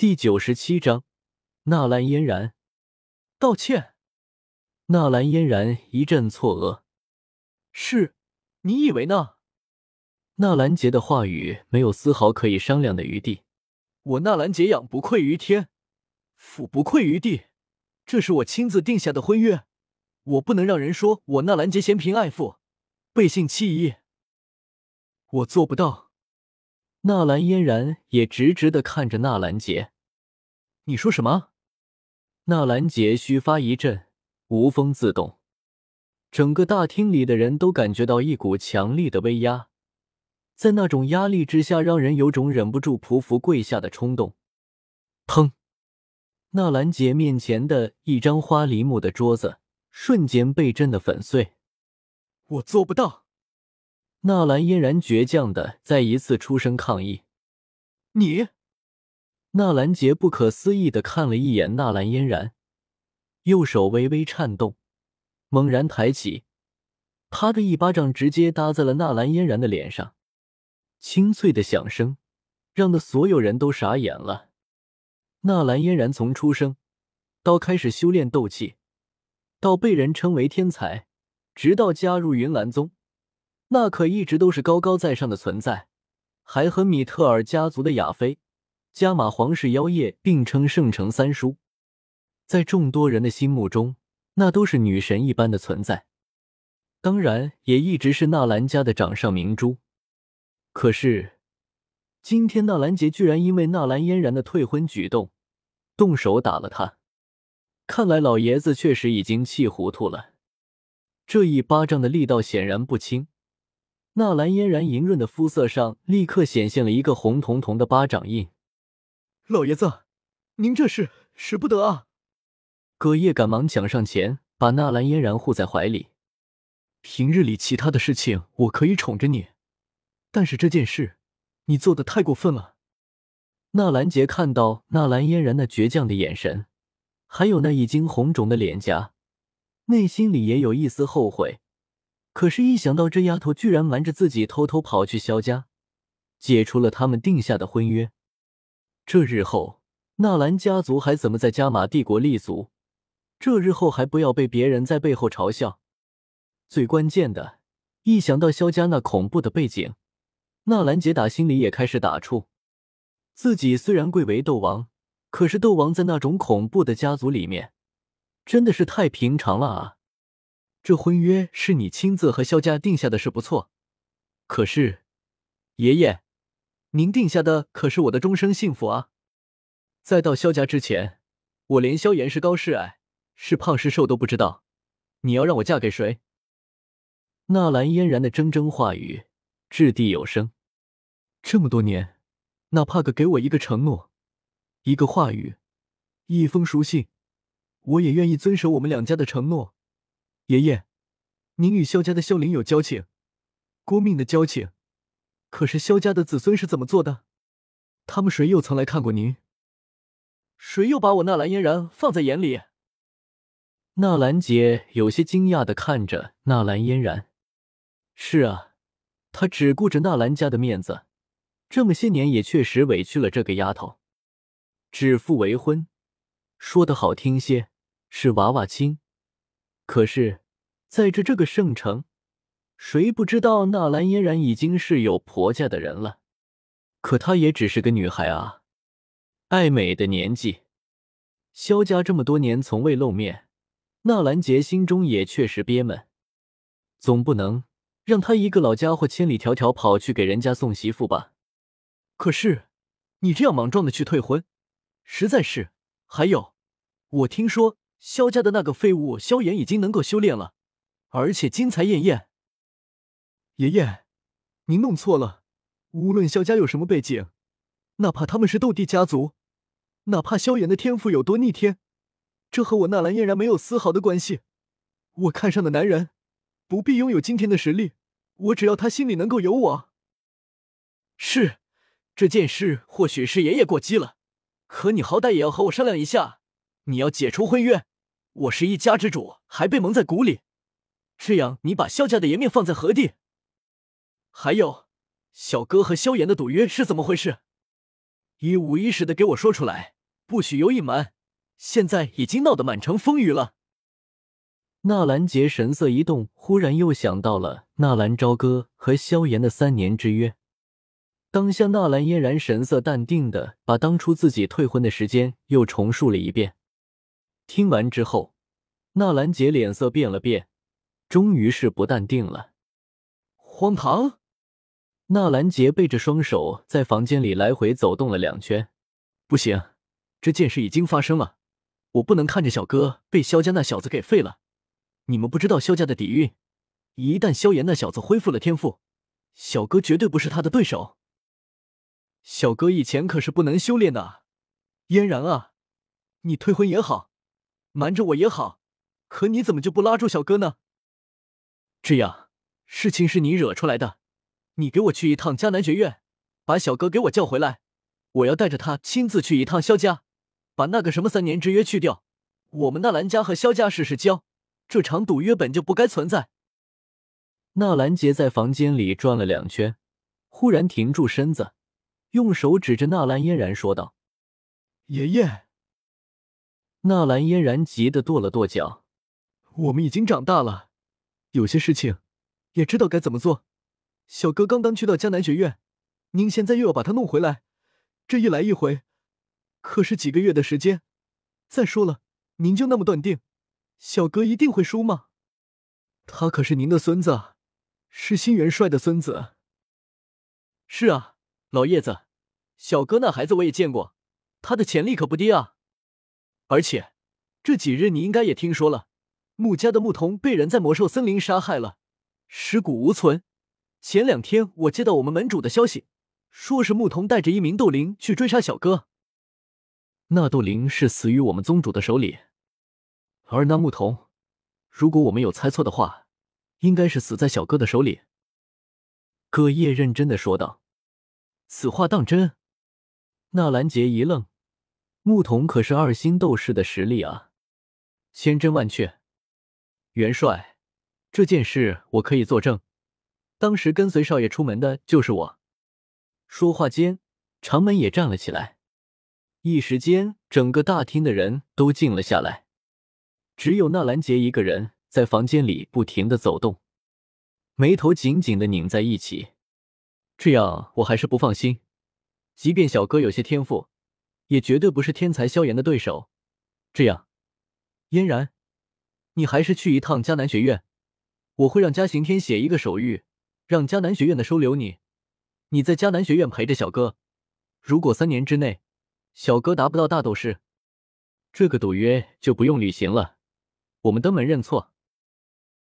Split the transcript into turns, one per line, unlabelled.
第九十七章，纳兰嫣然
道歉。
纳兰嫣然一阵错愕：“
是，你以为呢？”
纳兰杰的话语没有丝毫可以商量的余地。
我纳兰杰养不愧于天，俯不愧于地，这是我亲自定下的婚约，我不能让人说我纳兰杰嫌贫爱富，背信弃义。我做不到。
纳兰嫣然也直直的看着纳兰杰。
你说什么？
纳兰杰须发一震。无风自动，整个大厅里的人都感觉到一股强力的威压，在那种压力之下，让人有种忍不住匍匐跪下的冲动。砰！纳兰杰面前的一张花梨木的桌子瞬间被震得粉碎。
我做不到！
纳兰嫣然倔强的再一次出声抗议。
你！
纳兰杰不可思议的看了一眼纳兰嫣然。右手微微颤动，猛然抬起，啪的一巴掌直接搭在了纳兰嫣然的脸上。清脆的响声让的所有人都傻眼了。纳兰嫣然从出生到开始修炼斗气，到被人称为天才，直到加入云岚宗，那可一直都是高高在上的存在，还和米特尔家族的亚妃、加玛皇室妖夜并称圣城三叔。在众多人的心目中，那都是女神一般的存在，当然也一直是纳兰家的掌上明珠。可是，今天纳兰杰居然因为纳兰嫣然的退婚举动，动手打了他。看来老爷子确实已经气糊涂了。这一巴掌的力道显然不轻，纳兰嫣然莹润的肤色上立刻显现了一个红彤彤的巴掌印。
老爷子，您这是使不得啊！
葛叶赶忙抢上前，把纳兰嫣然护在怀里。
平日里其他的事情我可以宠着你，但是这件事你做的太过分了。
纳兰杰看到纳兰嫣然那倔强的眼神，还有那已经红肿的脸颊，内心里也有一丝后悔。可是，一想到这丫头居然瞒着自己偷偷跑去萧家，解除了他们定下的婚约，这日后纳兰家族还怎么在加玛帝国立足？这日后还不要被别人在背后嘲笑。最关键的，一想到萧家那恐怖的背景，纳兰杰打心里也开始打怵。自己虽然贵为斗王，可是斗王在那种恐怖的家族里面，真的是太平常了啊！这婚约是你亲自和萧家定下的，是不错。可是，爷爷，您定下的可是我的终生幸福啊！在到萧家之前，我连萧炎是高是矮。是胖是瘦都不知道，你要让我嫁给谁？纳兰嫣然的铮铮话语掷地有声。这么多年，哪怕个给我一个承诺，一个话语，一封书信，我也愿意遵守我们两家的承诺。爷爷，您与萧家的萧凌有交情，过命的交情。可是萧家的子孙是怎么做的？他们谁又曾来看过您？谁又把我纳兰嫣然放在眼里？纳兰杰有些惊讶的看着纳兰嫣然，是啊，他只顾着纳兰家的面子，这么些年也确实委屈了这个丫头。指腹为婚，说的好听些是娃娃亲，可是在这这个圣城，谁不知道纳兰嫣然已经是有婆家的人了？可她也只是个女孩啊，爱美的年纪。萧家这么多年从未露面。纳兰杰心中也确实憋闷，总不能让他一个老家伙千里迢迢跑去给人家送媳妇吧？可是你这样莽撞的去退婚，实在是……还有，我听说萧家的那个废物萧炎已经能够修炼了，而且金才艳艳。
爷爷，您弄错了。无论萧家有什么背景，哪怕他们是斗帝家族，哪怕萧炎的天赋有多逆天。这和我纳兰嫣然没有丝毫的关系。我看上的男人，不必拥有今天的实力，我只要他心里能够有我。
是，这件事或许是爷爷过激了，可你好歹也要和我商量一下。你要解除婚约，我是一家之主，还被蒙在鼓里，这样你把萧家的颜面放在何地？还有，小哥和萧炎的赌约是怎么回事？
一五一十的给我说出来，不许有隐瞒。现在已经闹得满城风雨了。
纳兰杰神色一动，忽然又想到了纳兰朝歌和萧炎的三年之约。当下，纳兰嫣然神色淡定的把当初自己退婚的时间又重述了一遍。听完之后，纳兰杰脸色变了变，终于是不淡定了。
荒唐！
纳兰杰背着双手在房间里来回走动了两圈。
不行，这件事已经发生了，我不能看着小哥被萧家那小子给废了。你们不知道萧家的底蕴，一旦萧炎那小子恢复了天赋，小哥绝对不是他的对手。小哥以前可是不能修炼的，嫣然啊，你退婚也好，瞒着我也好，可你怎么就不拉住小哥呢？这样，事情是你惹出来的。你给我去一趟迦南学院，把小哥给我叫回来。我要带着他亲自去一趟萧家，把那个什么三年之约去掉。我们纳兰家和萧家试试交，这场赌约本就不该存在。
纳兰杰在房间里转了两圈，忽然停住身子，用手指着纳兰嫣然说道：“
爷爷。”
纳兰嫣然急得跺了跺脚：“
我们已经长大了，有些事情也知道该怎么做。”小哥刚刚去到江南学院，您现在又要把他弄回来，这一来一回，可是几个月的时间。再说了，您就那么断定，小哥一定会输吗？他可是您的孙子，是新元帅的孙子。是啊，老爷子，小哥那孩子我也见过，他的潜力可不低啊。而且这几日你应该也听说了，穆家的牧童被人在魔兽森林杀害了，尸骨无存。前两天我接到我们门主的消息，说是牧童带着一名斗灵去追杀小哥。
那斗灵是死于我们宗主的手里，而那牧童，如果我没有猜错的话，应该是死在小哥的手里。葛叶认真的说道：“
此话当真？”
纳兰杰一愣，牧童可是二星斗士的实力啊，
千真万确。元帅，这件事我可以作证。当时跟随少爷出门的就是我。
说话间，长门也站了起来，一时间，整个大厅的人都静了下来，只有纳兰杰一个人在房间里不停的走动，眉头紧紧的拧在一起。
这样我还是不放心，即便小哥有些天赋，也绝对不是天才萧炎的对手。这样，嫣然，你还是去一趟迦南学院，我会让嘉刑天写一个手谕。让迦南学院的收留你，你在迦南学院陪着小哥。如果三年之内小哥达不到大斗士，这个赌约就不用履行了，我们登门认错。